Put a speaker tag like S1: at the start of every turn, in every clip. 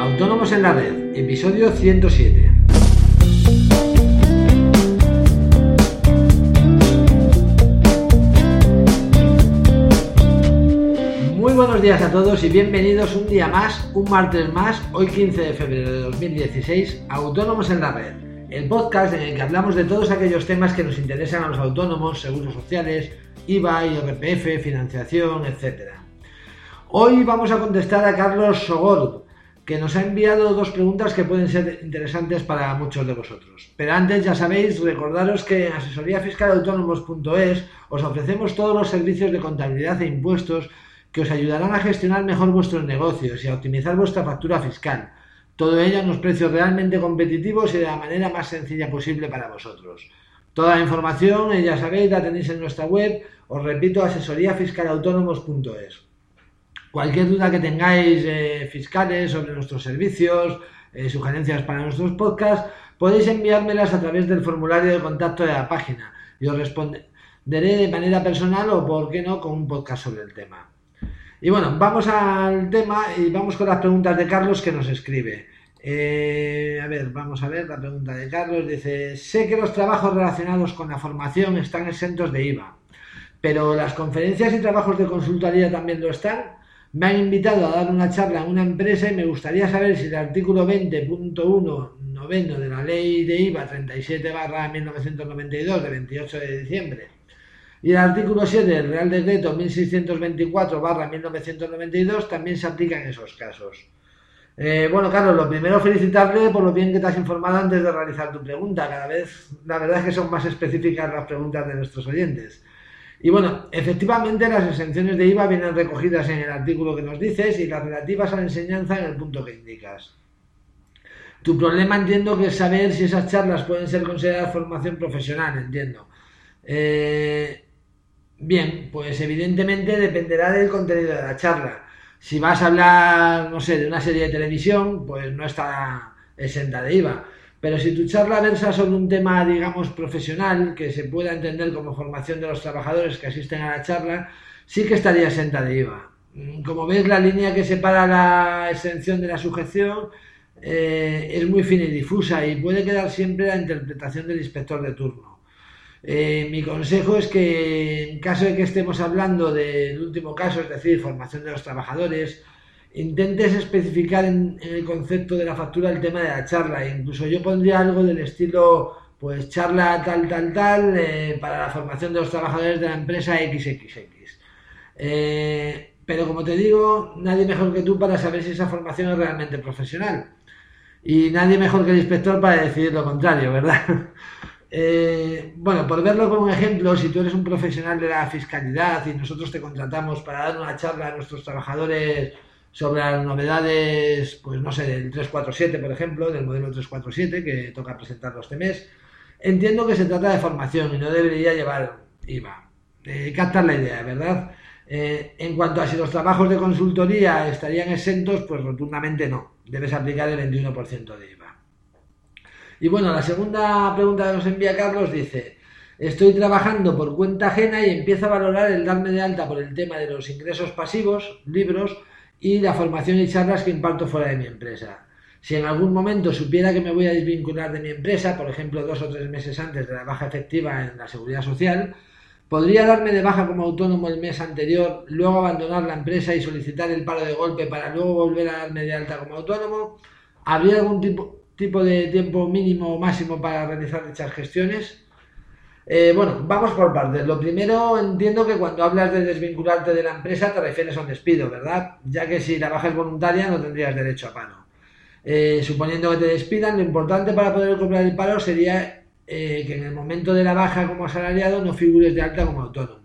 S1: Autónomos en la Red, episodio 107. Muy buenos días a todos y bienvenidos un día más, un martes más, hoy 15 de febrero de 2016, Autónomos en la Red, el podcast en el que hablamos de todos aquellos temas que nos interesan a los autónomos, seguros sociales, IVA, IRPF, financiación, etc. Hoy vamos a contestar a Carlos Sogor, que nos ha enviado dos preguntas que pueden ser interesantes para muchos de vosotros. Pero antes, ya sabéis, recordaros que en asesoríafiscalautónomos.es os ofrecemos todos los servicios de contabilidad e impuestos que os ayudarán a gestionar mejor vuestros negocios y a optimizar vuestra factura fiscal. Todo ello a unos precios realmente competitivos y de la manera más sencilla posible para vosotros. Toda la información, eh, ya sabéis, la tenéis en nuestra web, os repito, asesoríafiscalautónomos.es. Cualquier duda que tengáis eh, fiscales sobre nuestros servicios, eh, sugerencias para nuestros podcasts, podéis enviármelas a través del formulario de contacto de la página y os responderé de manera personal o, por qué no, con un podcast sobre el tema. Y bueno, vamos al tema y vamos con las preguntas de Carlos que nos escribe. Eh, a ver, vamos a ver la pregunta de Carlos. Dice, sé que los trabajos relacionados con la formación están exentos de IVA, pero las conferencias y trabajos de consultoría también lo están. Me han invitado a dar una charla en una empresa y me gustaría saber si el artículo 20.1 noveno de la ley de IVA 37 barra 1992 de 28 de diciembre y el artículo 7 del Real Decreto 1624 barra 1992 también se aplica en esos casos. Eh, bueno, Carlos, lo primero felicitarle por lo bien que te has informado antes de realizar tu pregunta. Cada vez, la verdad es que son más específicas las preguntas de nuestros oyentes. Y bueno, efectivamente las exenciones de IVA vienen recogidas en el artículo que nos dices y las relativas a la enseñanza en el punto que indicas. Tu problema entiendo que es saber si esas charlas pueden ser consideradas formación profesional, entiendo. Eh, bien, pues evidentemente dependerá del contenido de la charla. Si vas a hablar, no sé, de una serie de televisión, pues no está exenta de IVA. Pero si tu charla versa sobre un tema, digamos, profesional, que se pueda entender como formación de los trabajadores que asisten a la charla, sí que estaría exenta de IVA. Mm, como ves, la línea que separa la exención de la sujeción eh, es muy fina y difusa y puede quedar siempre la interpretación del inspector de turno. Eh, mi consejo es que en caso de que estemos hablando del último caso, es decir, formación de los trabajadores, intentes especificar en, el concepto de la factura el tema de la charla. Incluso yo pondría algo del estilo, pues charla tal, tal, tal, eh, para la formación de los trabajadores de la empresa XXX. Eh, pero como te digo, nadie mejor que tú para saber si esa formación es realmente profesional. Y nadie mejor que el inspector para decidir lo contrario, ¿verdad? Eh, bueno, por verlo como ejemplo, si tú eres un profesional de la fiscalidad y nosotros te contratamos para dar una charla a nuestros trabajadores sobre las novedades, pues no sé, del 347, por ejemplo, del modelo 347, que toca presentarlo este mes. Entiendo que se trata de formación y no debería llevar IVA. Eh, captar la idea, ¿verdad? Eh, en cuanto a si los trabajos de consultoría estarían exentos, pues rotundamente no. Debes aplicar el 21% de IVA. Y bueno, la segunda pregunta que nos envía Carlos dice, estoy trabajando por cuenta ajena y empiezo a valorar el darme de alta por el tema de los ingresos pasivos, libros, y la formación y charlas que imparto fuera de mi empresa. Si en algún momento supiera que me voy a desvincular de mi empresa, por ejemplo dos o tres meses antes de la baja efectiva en la seguridad social, podría darme de baja como autónomo el mes anterior, luego abandonar la empresa y solicitar el paro de golpe para luego volver a darme de alta como autónomo. ¿Habría algún tipo, tipo de tiempo mínimo o máximo para realizar dichas gestiones? Eh, bueno, vamos por partes. Lo primero, entiendo que cuando hablas de desvincularte de la empresa te refieres a un despido, ¿verdad? Ya que si la baja es voluntaria no tendrías derecho a paro. Eh, suponiendo que te despidan, lo importante para poder cobrar el paro sería eh, que en el momento de la baja como asalariado no figures de alta como autónomo.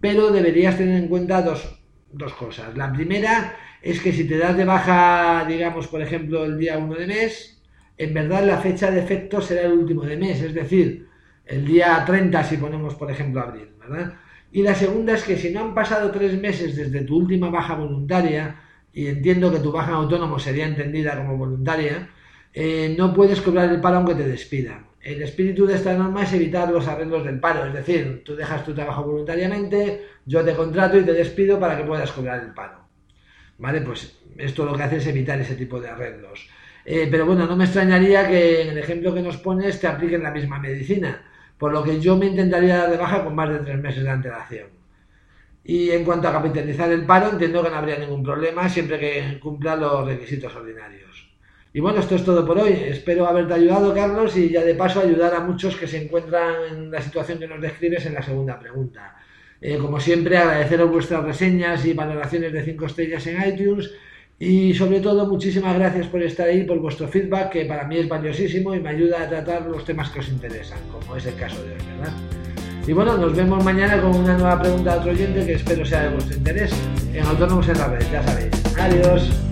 S1: Pero deberías tener en cuenta dos, dos cosas. La primera es que si te das de baja, digamos, por ejemplo, el día 1 de mes, en verdad la fecha de efecto será el último de mes, es decir, el día 30 si ponemos por ejemplo abril, ¿verdad? Y la segunda es que si no han pasado tres meses desde tu última baja voluntaria, y entiendo que tu baja autónomo sería entendida como voluntaria, eh, no puedes cobrar el paro aunque te despidan. El espíritu de esta norma es evitar los arreglos del paro, es decir, tú dejas tu trabajo voluntariamente, yo te contrato y te despido para que puedas cobrar el paro. ¿vale? Pues esto lo que hace es evitar ese tipo de arreglos. Eh, pero bueno, no me extrañaría que en el ejemplo que nos pones te apliquen la misma medicina, por lo que yo me intentaría dar de baja con más de tres meses de antelación. Y en cuanto a capitalizar el paro, entiendo que no habría ningún problema siempre que cumpla los requisitos ordinarios. Y bueno, esto es todo por hoy. Espero haberte ayudado, Carlos, y ya de paso ayudar a muchos que se encuentran en la situación que nos describes en la segunda pregunta. Eh, como siempre, agradeceros vuestras reseñas y valoraciones de 5 estrellas en iTunes. Y sobre todo, muchísimas gracias por estar ahí, por vuestro feedback, que para mí es valiosísimo y me ayuda a tratar los temas que os interesan, como es el caso de hoy, ¿verdad? Y bueno, nos vemos mañana con una nueva pregunta de otro oyente que espero sea de vuestro interés en Autónomos en la Red, ya sabéis. Adiós.